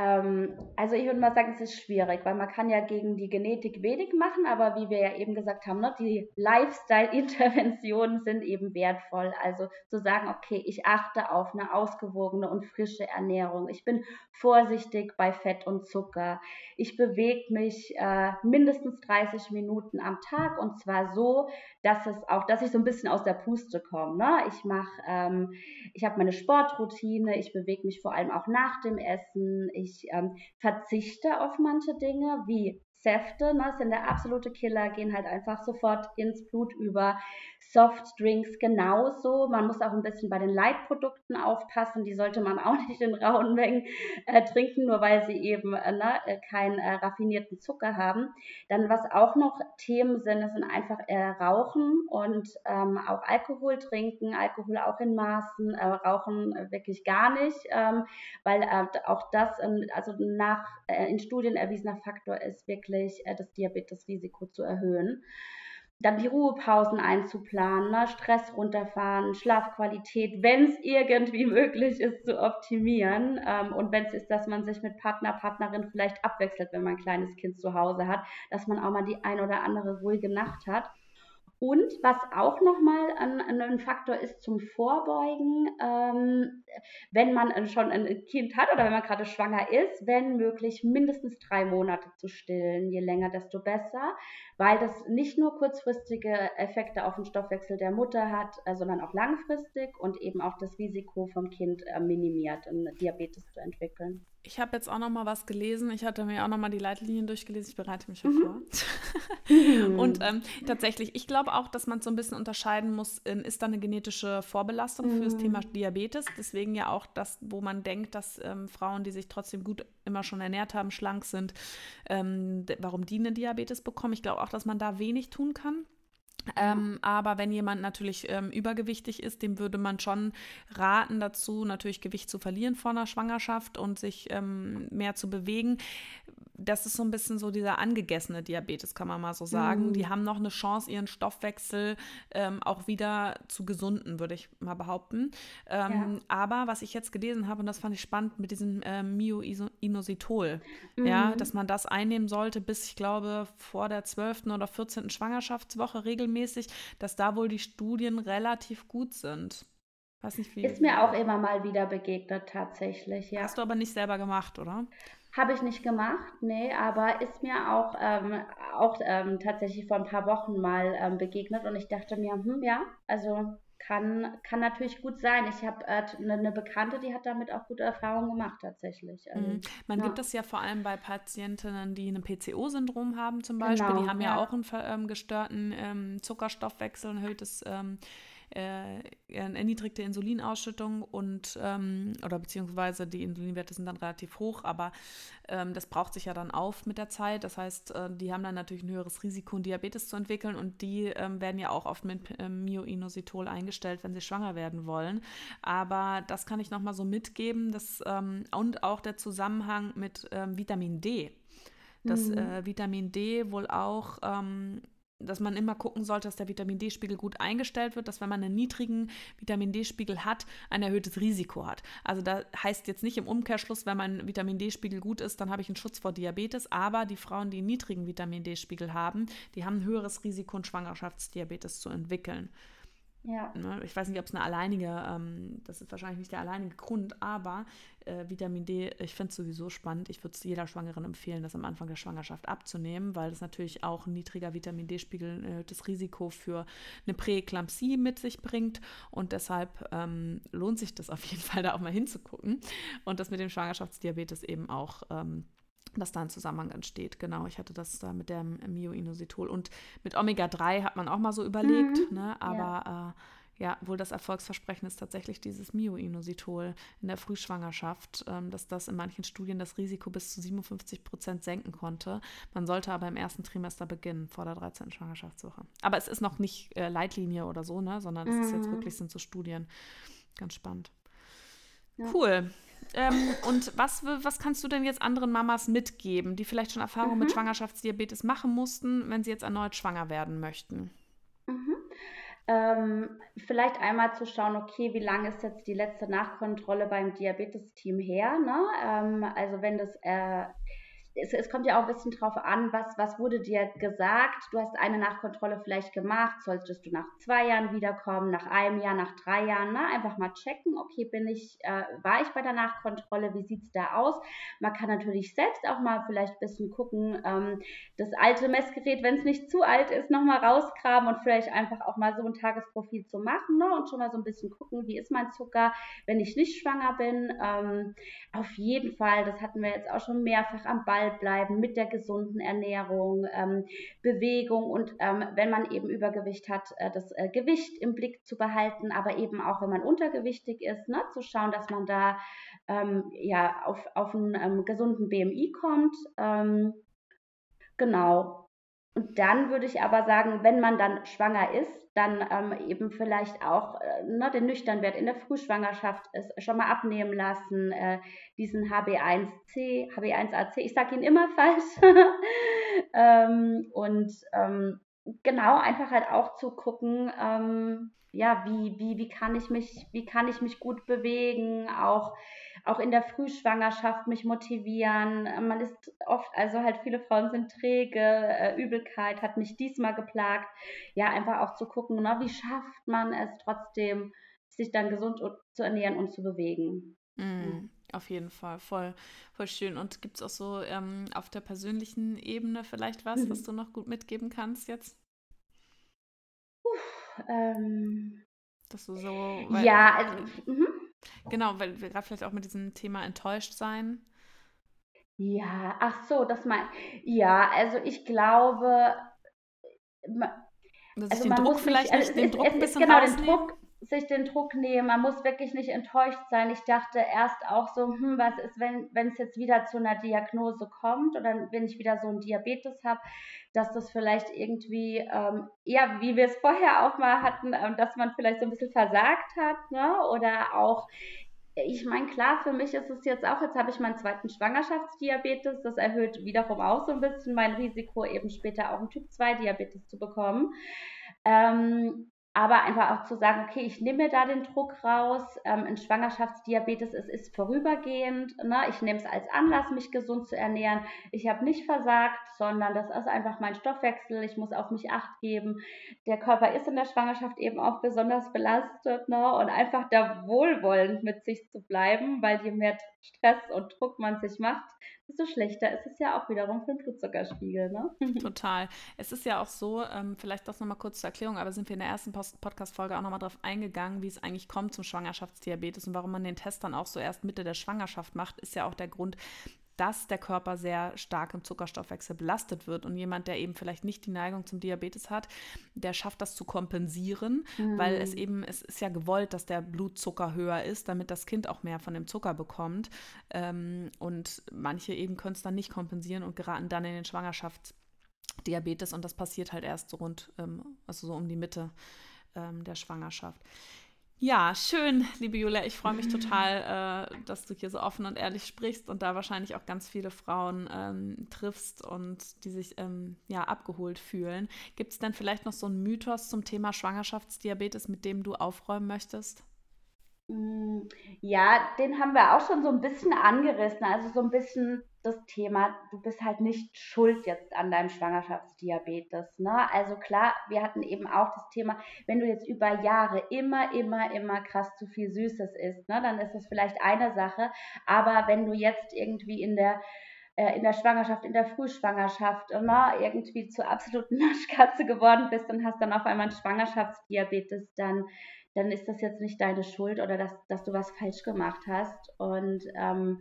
Ähm, also ich würde mal sagen, es ist schwierig, weil man kann ja gegen die Genetik wenig machen, aber wie wir ja eben gesagt haben, ne, die Lifestyle-Interventionen sind eben wertvoll. Also zu sagen, okay, ich achte auf eine ausgewogene und frische Ernährung. Ich bin vorsichtig bei Fett und Zucker. Ich bewege mich äh, mindestens 30 Minuten am Tag und zwar so, dass es auch, dass ich so ein bisschen aus der Puste komme. Ne? Ich mache, ähm, ich habe meine Sportroutine, ich bewege mich vor allem auch nach dem Essen ich ähm, verzichte auf manche Dinge, wie Säfte, ne, sind der absolute Killer, gehen halt einfach sofort ins Blut über. Softdrinks genauso. Man muss auch ein bisschen bei den Leitprodukten aufpassen. Die sollte man auch nicht in rauen Mengen äh, trinken, nur weil sie eben äh, ne, äh, keinen äh, raffinierten Zucker haben. Dann, was auch noch Themen sind, das sind einfach äh, Rauchen und ähm, auch Alkohol trinken. Alkohol auch in Maßen, äh, Rauchen wirklich gar nicht, ähm, weil auch das, also nach in Studien erwiesener Faktor ist, wirklich das Diabetesrisiko zu erhöhen dann die Ruhepausen einzuplanen, ne? Stress runterfahren, Schlafqualität, wenn es irgendwie möglich ist, zu optimieren. Ähm, und wenn es ist, dass man sich mit Partner, Partnerin vielleicht abwechselt, wenn man ein kleines Kind zu Hause hat, dass man auch mal die ein oder andere ruhige Nacht hat. Und was auch nochmal ein, ein Faktor ist zum Vorbeugen, ähm, wenn man schon ein Kind hat oder wenn man gerade schwanger ist, wenn möglich mindestens drei Monate zu stillen. Je länger, desto besser, weil das nicht nur kurzfristige Effekte auf den Stoffwechsel der Mutter hat, äh, sondern auch langfristig und eben auch das Risiko vom Kind äh, minimiert, einen Diabetes zu entwickeln. Ich habe jetzt auch noch mal was gelesen. Ich hatte mir auch noch mal die Leitlinien durchgelesen. Ich bereite mich mhm. vor. und ähm, tatsächlich, ich glaube auch, dass man so ein bisschen unterscheiden muss, ist da eine genetische Vorbelastung mhm. für das Thema mhm. Diabetes. Deswegen ja auch das, wo man denkt, dass ähm, Frauen, die sich trotzdem gut immer schon ernährt haben, schlank sind, ähm, warum die eine Diabetes bekommen. Ich glaube auch, dass man da wenig tun kann. Ähm, aber wenn jemand natürlich ähm, übergewichtig ist, dem würde man schon raten dazu, natürlich Gewicht zu verlieren vor einer Schwangerschaft und sich ähm, mehr zu bewegen das ist so ein bisschen so dieser angegessene Diabetes, kann man mal so sagen. Mhm. Die haben noch eine Chance, ihren Stoffwechsel ähm, auch wieder zu gesunden, würde ich mal behaupten. Ähm, ja. Aber was ich jetzt gelesen habe, und das fand ich spannend, mit diesem äh, Myoinositol, mhm. ja, dass man das einnehmen sollte bis, ich glaube, vor der 12. oder 14. Schwangerschaftswoche regelmäßig, dass da wohl die Studien relativ gut sind. Nicht, wie ist mir auch immer mal wieder begegnet, tatsächlich, ja. Hast du aber nicht selber gemacht, oder? Habe ich nicht gemacht, nee, aber ist mir auch, ähm, auch ähm, tatsächlich vor ein paar Wochen mal ähm, begegnet und ich dachte mir, hm, ja, also kann, kann natürlich gut sein. Ich habe äh, eine, eine, Bekannte, die hat damit auch gute Erfahrungen gemacht tatsächlich. Also, mhm. Man ja. gibt das ja vor allem bei Patientinnen, die ein PCO-Syndrom haben zum Beispiel. Genau, die haben ja, ja auch einen ähm, gestörten ähm, Zuckerstoffwechsel, ein erhöhtes ähm, äh, erniedrigte Insulinausschüttung und ähm, oder beziehungsweise die Insulinwerte sind dann relativ hoch, aber ähm, das braucht sich ja dann auf mit der Zeit. Das heißt, äh, die haben dann natürlich ein höheres Risiko, Diabetes zu entwickeln und die ähm, werden ja auch oft mit ähm, Myoinositol eingestellt, wenn sie schwanger werden wollen. Aber das kann ich nochmal so mitgeben dass, ähm, und auch der Zusammenhang mit ähm, Vitamin D. Dass mhm. äh, Vitamin D wohl auch dass man immer gucken sollte, dass der Vitamin D-Spiegel gut eingestellt wird, dass wenn man einen niedrigen Vitamin D-Spiegel hat, ein erhöhtes Risiko hat. Also da heißt jetzt nicht im Umkehrschluss, wenn mein Vitamin D-Spiegel gut ist, dann habe ich einen Schutz vor Diabetes, aber die Frauen, die einen niedrigen Vitamin D-Spiegel haben, die haben ein höheres Risiko, einen Schwangerschaftsdiabetes zu entwickeln. Ja. Ne, ich weiß nicht, ob es eine alleinige, ähm, das ist wahrscheinlich nicht der alleinige Grund, aber äh, Vitamin D, ich finde es sowieso spannend. Ich würde es jeder Schwangeren empfehlen, das am Anfang der Schwangerschaft abzunehmen, weil das natürlich auch ein niedriger Vitamin D-Spiegel äh, das Risiko für eine Präeklampsie mit sich bringt. Und deshalb ähm, lohnt sich das auf jeden Fall, da auch mal hinzugucken. Und das mit dem Schwangerschaftsdiabetes eben auch. Ähm, dass da ein Zusammenhang entsteht. Genau, ich hatte das da mit dem Myoinositol. Und mit Omega-3 hat man auch mal so überlegt, mhm, ne? aber ja. Äh, ja, wohl das Erfolgsversprechen ist tatsächlich dieses Myoinositol in der Frühschwangerschaft, ähm, dass das in manchen Studien das Risiko bis zu 57 Prozent senken konnte. Man sollte aber im ersten Trimester beginnen, vor der 13. Schwangerschaftswoche. Aber es ist noch nicht äh, Leitlinie oder so, ne? sondern es mhm. ist jetzt mhm. wirklich, sind so Studien. Ganz spannend. Ja. Cool. Ähm, und was, was kannst du denn jetzt anderen Mamas mitgeben, die vielleicht schon Erfahrungen mhm. mit Schwangerschaftsdiabetes machen mussten, wenn sie jetzt erneut schwanger werden möchten? Mhm. Ähm, vielleicht einmal zu schauen, okay, wie lange ist jetzt die letzte Nachkontrolle beim Diabetes-Team her? Ne? Ähm, also wenn das äh, es, es, kommt ja auch ein bisschen drauf an, was, was wurde dir gesagt. Du hast eine Nachkontrolle vielleicht gemacht, solltest du nach zwei Jahren wiederkommen, nach einem Jahr, nach drei Jahren, ne? einfach mal checken, okay, bin ich, äh, war ich bei der Nachkontrolle, wie sieht es da aus? Man kann natürlich selbst auch mal vielleicht ein bisschen gucken, ähm, das alte Messgerät, wenn es nicht zu alt ist, nochmal rausgraben und vielleicht einfach auch mal so ein Tagesprofil zu machen ne? und schon mal so ein bisschen gucken, wie ist mein Zucker, wenn ich nicht schwanger bin. Ähm, auf jeden Fall, das hatten wir jetzt auch schon mehrfach am Ball Ball bleiben mit der gesunden Ernährung, ähm, Bewegung und ähm, wenn man eben Übergewicht hat, äh, das äh, Gewicht im Blick zu behalten, aber eben auch wenn man untergewichtig ist, ne, zu schauen, dass man da ähm, ja auf, auf einen ähm, gesunden BMI kommt. Ähm, genau. Und dann würde ich aber sagen, wenn man dann schwanger ist, dann ähm, eben vielleicht auch äh, ne, den Nüchternwert in der Frühschwangerschaft ist, schon mal abnehmen lassen, äh, diesen HB1C, HB1AC, ich sage ihn immer falsch. ähm, und ähm, genau, einfach halt auch zu gucken, ähm, ja, wie, wie, wie kann ich mich, wie kann ich mich gut bewegen, auch auch in der Frühschwangerschaft mich motivieren. Man ist oft, also halt viele Frauen sind träge, äh, Übelkeit hat mich diesmal geplagt. Ja, einfach auch zu gucken, na, wie schafft man es trotzdem, sich dann gesund zu ernähren und zu bewegen. Mm, auf jeden Fall, voll, voll schön. Und gibt es auch so ähm, auf der persönlichen Ebene vielleicht was, mhm. was du noch gut mitgeben kannst jetzt? Uff, ähm, Dass du so. ja, also. Mhm. Genau, weil wir gerade vielleicht auch mit diesem Thema enttäuscht sein. Ja, ach so, das mein. Ja, also ich glaube. Dass also ich den Druck vielleicht nicht, also den Druck ein bisschen genau, den Druck, sich den Druck nehmen. Man muss wirklich nicht enttäuscht sein. Ich dachte erst auch so, hm, was ist, wenn es jetzt wieder zu einer Diagnose kommt oder wenn ich wieder so einen Diabetes habe, dass das vielleicht irgendwie, ähm, ja, wie wir es vorher auch mal hatten, ähm, dass man vielleicht so ein bisschen versagt hat, ne? Oder auch ich meine, klar, für mich ist es jetzt auch, jetzt habe ich meinen zweiten Schwangerschaftsdiabetes. Das erhöht wiederum auch so ein bisschen mein Risiko, eben später auch einen Typ-2-Diabetes zu bekommen. Ähm, aber einfach auch zu sagen, okay, ich nehme da den Druck raus. Ähm, ein Schwangerschaftsdiabetes es ist vorübergehend. Ne? Ich nehme es als Anlass, mich gesund zu ernähren. Ich habe nicht versagt, sondern das ist einfach mein Stoffwechsel. Ich muss auf mich acht geben. Der Körper ist in der Schwangerschaft eben auch besonders belastet. Ne? Und einfach da wohlwollend mit sich zu bleiben, weil je mehr Stress und Druck man sich macht, desto schlechter ist es ja auch wiederum für den Blutzuckerspiegel. Ne? Total. Es ist ja auch so, ähm, vielleicht das nochmal kurz zur Erklärung, aber sind wir in der ersten Podcast-Folge auch nochmal drauf eingegangen, wie es eigentlich kommt zum Schwangerschaftsdiabetes und warum man den Test dann auch so erst Mitte der Schwangerschaft macht, ist ja auch der Grund, dass der Körper sehr stark im Zuckerstoffwechsel belastet wird. Und jemand, der eben vielleicht nicht die Neigung zum Diabetes hat, der schafft das zu kompensieren, mhm. weil es eben, es ist ja gewollt, dass der Blutzucker höher ist, damit das Kind auch mehr von dem Zucker bekommt. Ähm, und manche eben können es dann nicht kompensieren und geraten dann in den Schwangerschaftsdiabetes und das passiert halt erst so rund, ähm, also so um die Mitte ähm, der Schwangerschaft. Ja, schön, liebe Julia. Ich freue mich total, äh, dass du hier so offen und ehrlich sprichst und da wahrscheinlich auch ganz viele Frauen ähm, triffst und die sich ähm, ja abgeholt fühlen. Gibt es denn vielleicht noch so einen Mythos zum Thema Schwangerschaftsdiabetes, mit dem du aufräumen möchtest? Mm, ja, den haben wir auch schon so ein bisschen angerissen. Also so ein bisschen das Thema, du bist halt nicht schuld jetzt an deinem Schwangerschaftsdiabetes. Ne? Also klar, wir hatten eben auch das Thema, wenn du jetzt über Jahre immer, immer, immer krass zu viel Süßes isst, ne, dann ist das vielleicht eine Sache. Aber wenn du jetzt irgendwie in der äh, in der Schwangerschaft, in der Frühschwangerschaft immer irgendwie zur absoluten Naschkatze geworden bist und hast dann auf einmal einen Schwangerschaftsdiabetes, dann dann ist das jetzt nicht deine Schuld oder dass, dass du was falsch gemacht hast. Und ähm,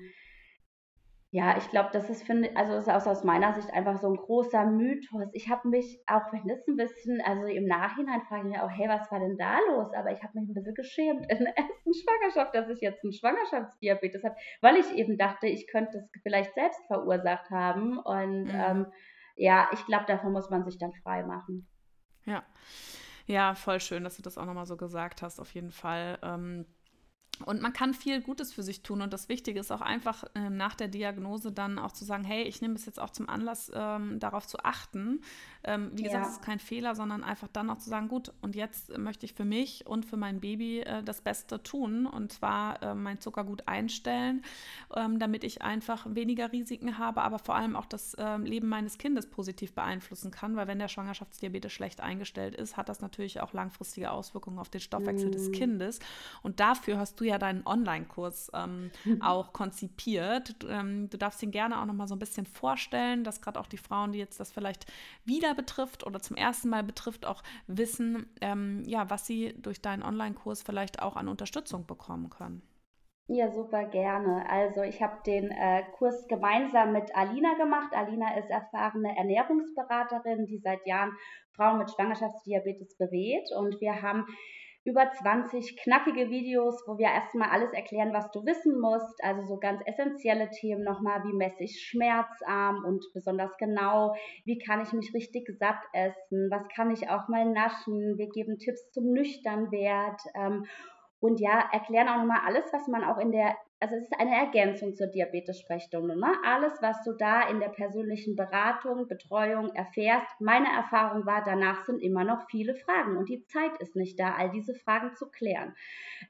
ja, ich glaube, das ist, finde also ist aus, aus meiner Sicht einfach so ein großer Mythos. Ich habe mich, auch wenn es ein bisschen, also im Nachhinein frage ich mich auch, hey, was war denn da los? Aber ich habe mich ein bisschen geschämt in der ersten Schwangerschaft, dass ich jetzt einen Schwangerschaftsdiabetes habe, weil ich eben dachte, ich könnte es vielleicht selbst verursacht haben. Und mhm. ähm, ja, ich glaube, davon muss man sich dann frei machen. Ja. Ja, voll schön, dass du das auch nochmal so gesagt hast, auf jeden Fall. Ähm, und man kann viel Gutes für sich tun. Und das Wichtige ist auch einfach äh, nach der Diagnose dann auch zu sagen, hey, ich nehme es jetzt auch zum Anlass, ähm, darauf zu achten. Ähm, wie gesagt, es ist kein Fehler, sondern einfach dann auch zu sagen, gut, und jetzt möchte ich für mich und für mein Baby äh, das Beste tun. Und zwar äh, mein Zucker gut einstellen, ähm, damit ich einfach weniger Risiken habe, aber vor allem auch das ähm, Leben meines Kindes positiv beeinflussen kann. Weil wenn der Schwangerschaftsdiabetes schlecht eingestellt ist, hat das natürlich auch langfristige Auswirkungen auf den Stoffwechsel mm. des Kindes. Und dafür hast du ja deinen Online-Kurs ähm, auch konzipiert. Ähm, du darfst ihn gerne auch noch mal so ein bisschen vorstellen, dass gerade auch die Frauen, die jetzt das vielleicht wieder betrifft oder zum ersten Mal betrifft, auch wissen, ähm, ja, was sie durch deinen Online-Kurs vielleicht auch an Unterstützung bekommen können. Ja, super gerne. Also ich habe den äh, Kurs gemeinsam mit Alina gemacht. Alina ist erfahrene Ernährungsberaterin, die seit Jahren Frauen mit Schwangerschaftsdiabetes berät. Und wir haben über 20 knackige Videos, wo wir erstmal alles erklären, was du wissen musst. Also so ganz essentielle Themen nochmal, wie messe ich schmerzarm und besonders genau, wie kann ich mich richtig satt essen, was kann ich auch mal naschen. Wir geben Tipps zum Nüchternwert. Ähm, und ja, erklären auch nochmal alles, was man auch in der also es ist eine Ergänzung zur Diabetes-Sprechstunde. Ne? Alles, was du da in der persönlichen Beratung, Betreuung erfährst, meine Erfahrung war, danach sind immer noch viele Fragen und die Zeit ist nicht da, all diese Fragen zu klären.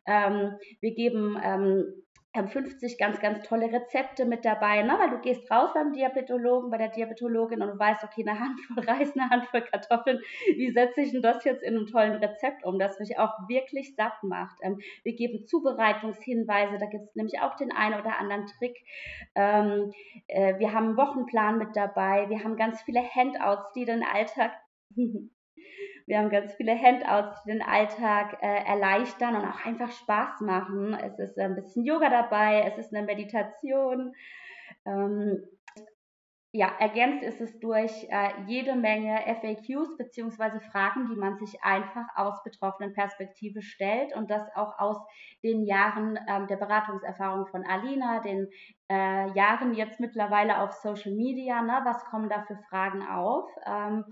Ähm, wir geben ähm, haben 50 ganz, ganz tolle Rezepte mit dabei, ne? weil du gehst raus beim Diabetologen, bei der Diabetologin und du weißt, okay, eine Handvoll Reis, eine Handvoll Kartoffeln, wie setze ich denn das jetzt in einem tollen Rezept um, das mich auch wirklich satt macht. Ähm, wir geben Zubereitungshinweise, da gibt es nämlich auch den einen oder anderen Trick. Ähm, äh, wir haben einen Wochenplan mit dabei, wir haben ganz viele Handouts, die den Alltag Wir haben ganz viele Handouts, die den Alltag äh, erleichtern und auch einfach Spaß machen. Es ist ein bisschen Yoga dabei, es ist eine Meditation. Ähm, ja, ergänzt ist es durch äh, jede Menge FAQs beziehungsweise Fragen, die man sich einfach aus betroffenen Perspektive stellt und das auch aus den Jahren ähm, der Beratungserfahrung von Alina, den äh, Jahren jetzt mittlerweile auf Social Media. Ne? Was kommen da für Fragen auf? Ähm,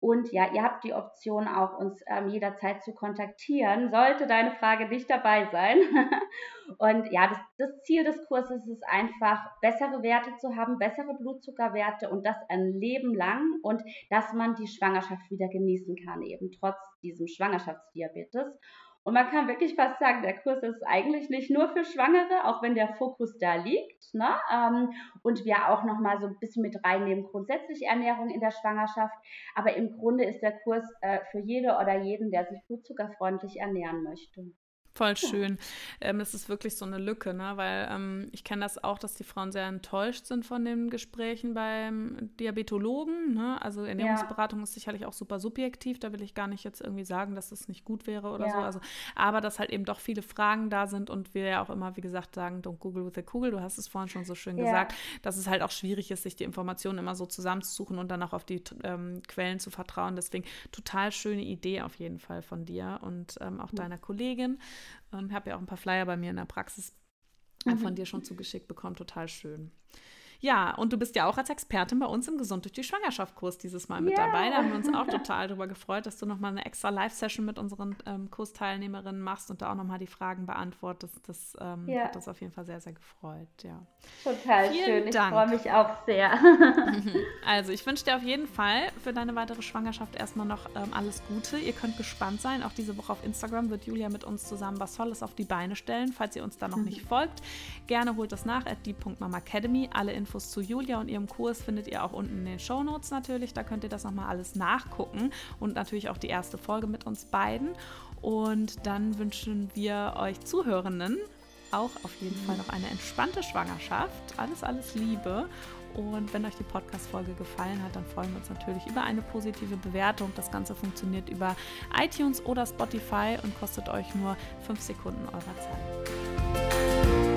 und ja, ihr habt die Option auch uns ähm, jederzeit zu kontaktieren, sollte deine Frage nicht dabei sein. und ja, das, das, Ziel des Kurses ist einfach, bessere Werte zu haben, bessere Blutzuckerwerte und das ein Leben lang und dass man die Schwangerschaft wieder genießen kann, eben trotz diesem Schwangerschaftsdiabetes. Und man kann wirklich fast sagen, der Kurs ist eigentlich nicht nur für Schwangere, auch wenn der Fokus da liegt. Ne? Ähm, und wir auch nochmal so ein bisschen mit reinnehmen, grundsätzlich Ernährung in der Schwangerschaft. Aber im Grunde ist der Kurs äh, für jede oder jeden, der sich blutzuckerfreundlich ernähren möchte. Voll schön. Ja. Ähm, das ist wirklich so eine Lücke, ne? weil ähm, ich kenne das auch, dass die Frauen sehr enttäuscht sind von den Gesprächen beim Diabetologen. Ne? Also Ernährungsberatung ja. ist sicherlich auch super subjektiv. Da will ich gar nicht jetzt irgendwie sagen, dass es nicht gut wäre oder ja. so. Also, aber dass halt eben doch viele Fragen da sind und wir ja auch immer, wie gesagt, sagen, don't Google with a Kugel. Du hast es vorhin schon so schön gesagt, dass es halt auch schwierig ist, sich die Informationen immer so zusammenzusuchen und dann auch auf die ähm, Quellen zu vertrauen. Deswegen total schöne Idee auf jeden Fall von dir und ähm, auch mhm. deiner Kollegin. Ähm, habe ja auch ein paar Flyer bei mir in der Praxis mhm. von dir schon zugeschickt bekommen. Total schön. Ja, und du bist ja auch als Expertin bei uns im Gesund durch die Schwangerschaft-Kurs dieses Mal mit ja. dabei. Da haben wir uns auch total darüber gefreut, dass du nochmal eine extra Live-Session mit unseren ähm, Kursteilnehmerinnen machst und da auch nochmal die Fragen beantwortest. Das ähm, ja. hat uns auf jeden Fall sehr, sehr gefreut. Ja. Total Vielen schön. Ich freue mich auch sehr. also, ich wünsche dir auf jeden Fall für deine weitere Schwangerschaft erstmal noch ähm, alles Gute. Ihr könnt gespannt sein. Auch diese Woche auf Instagram wird Julia mit uns zusammen was Tolles auf die Beine stellen. Falls ihr uns da noch nicht folgt, gerne holt das nach at die.mamacademy. Alle Infos zu Julia und ihrem Kurs findet ihr auch unten in den Show Notes natürlich. Da könnt ihr das nochmal alles nachgucken und natürlich auch die erste Folge mit uns beiden. Und dann wünschen wir euch Zuhörenden auch auf jeden Fall noch eine entspannte Schwangerschaft. Alles, alles Liebe. Und wenn euch die Podcast-Folge gefallen hat, dann freuen wir uns natürlich über eine positive Bewertung. Das Ganze funktioniert über iTunes oder Spotify und kostet euch nur fünf Sekunden eurer Zeit.